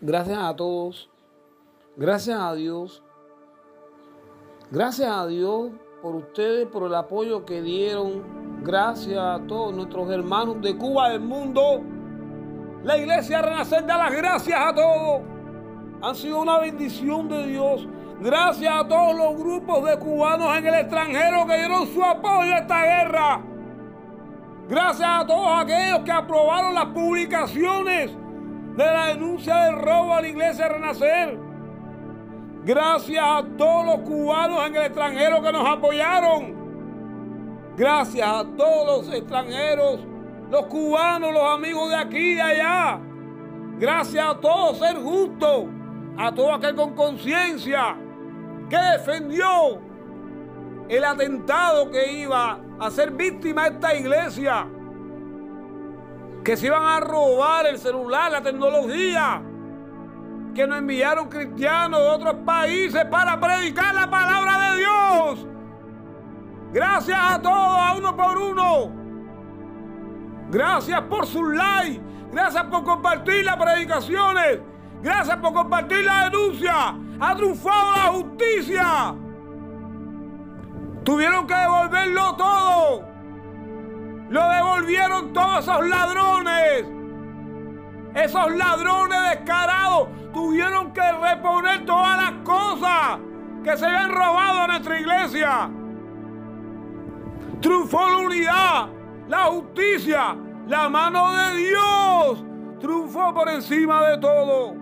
Gracias a todos. Gracias a Dios. Gracias a Dios por ustedes, por el apoyo que dieron. Gracias a todos nuestros hermanos de Cuba, del mundo. La iglesia Renacer da las gracias a todos. Han sido una bendición de Dios. Gracias a todos los grupos de cubanos en el extranjero que dieron su apoyo a esta guerra. Gracias a todos aquellos que aprobaron las publicaciones de la denuncia del robo a la iglesia Renacer. Gracias a todos los cubanos en el extranjero que nos apoyaron. Gracias a todos los extranjeros, los cubanos, los amigos de aquí y de allá. Gracias a todos ser justos, a todo aquel con conciencia que defendió el atentado que iba a ser víctima de esta iglesia que se iban a robar el celular, la tecnología, que nos enviaron cristianos de otros países para predicar la palabra de Dios. Gracias a todos, a uno por uno. Gracias por sus likes. Gracias por compartir las predicaciones. Gracias por compartir la denuncia. Ha triunfado la justicia. Tuvieron que devolverlo todo. Todos esos ladrones. Esos ladrones descarados tuvieron que reponer todas las cosas que se habían robado a nuestra iglesia. Triunfó la unidad, la justicia, la mano de Dios. Triunfó por encima de todo.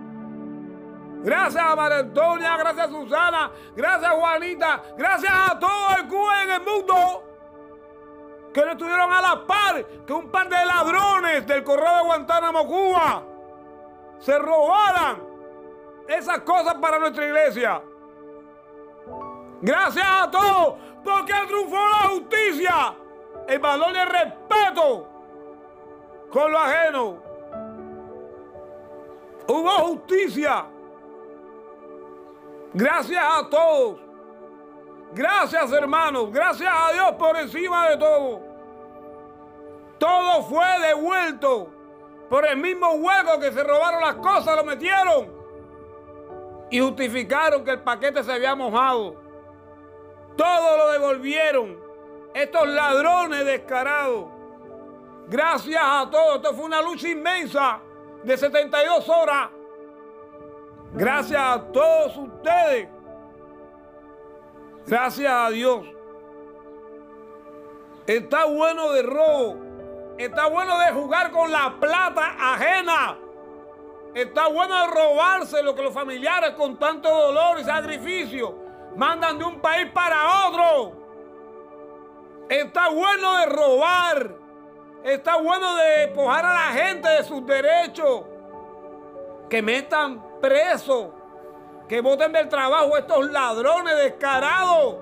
Gracias a María Antonia, gracias a Susana, gracias a Juanita, gracias a todo el Cuba en el mundo que no estuvieron a la par que un par de ladrones del correo de Guantánamo, Cuba, se robaran esas cosas para nuestra iglesia. Gracias a todos, porque triunfó la justicia, el valor y el respeto con lo ajeno. Hubo justicia. Gracias a todos. Gracias hermanos, gracias a Dios por encima de todo. Todo fue devuelto por el mismo hueco que se robaron las cosas, lo metieron y justificaron que el paquete se había mojado. Todo lo devolvieron. Estos ladrones descarados. Gracias a todos. Esto fue una lucha inmensa de 72 horas. Gracias a todos ustedes Gracias a Dios. Está bueno de robo. Está bueno de jugar con la plata ajena. Está bueno de robarse lo que los familiares con tanto dolor y sacrificio mandan de un país para otro. Está bueno de robar. Está bueno de despojar a la gente de sus derechos. Que metan presos que voten del trabajo estos ladrones descarados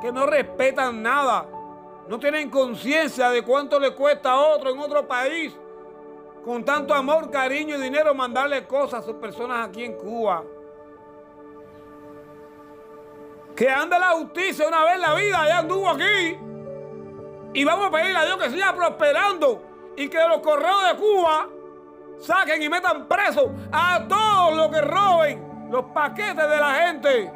que no respetan nada, no tienen conciencia de cuánto le cuesta a otro en otro país, con tanto amor, cariño y dinero, mandarle cosas a sus personas aquí en Cuba. Que anda la justicia una vez en la vida, ya anduvo aquí. Y vamos a pedirle a Dios que siga prosperando y que los correos de Cuba saquen y metan presos a todos los que roben los paquetes de la gente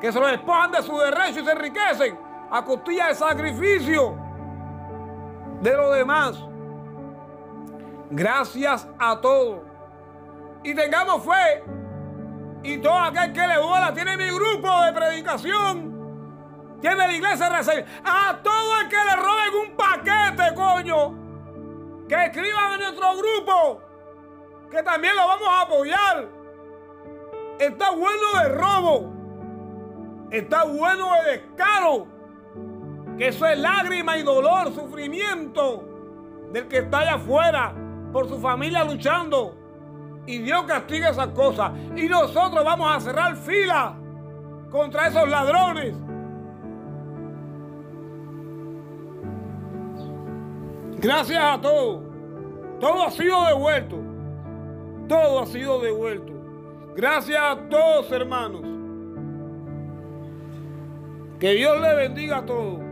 que se los despojan de su derecho y se enriquecen a costilla de sacrificio de los demás. Gracias a todos. Y tengamos fe. Y todo aquel que le duela tiene mi grupo de predicación. Tiene la iglesia de A todo el que le roben un paquete, coño. Que escriban en nuestro grupo. Que también lo vamos a apoyar. Está bueno de robo. Está bueno de descaro. Que eso es lágrima y dolor, sufrimiento del que está allá afuera por su familia luchando. Y Dios castiga esas cosas. Y nosotros vamos a cerrar fila contra esos ladrones. Gracias a todos. Todo ha sido devuelto. Todo ha sido devuelto. Gracias a todos, hermanos. Que Dios le bendiga a todos.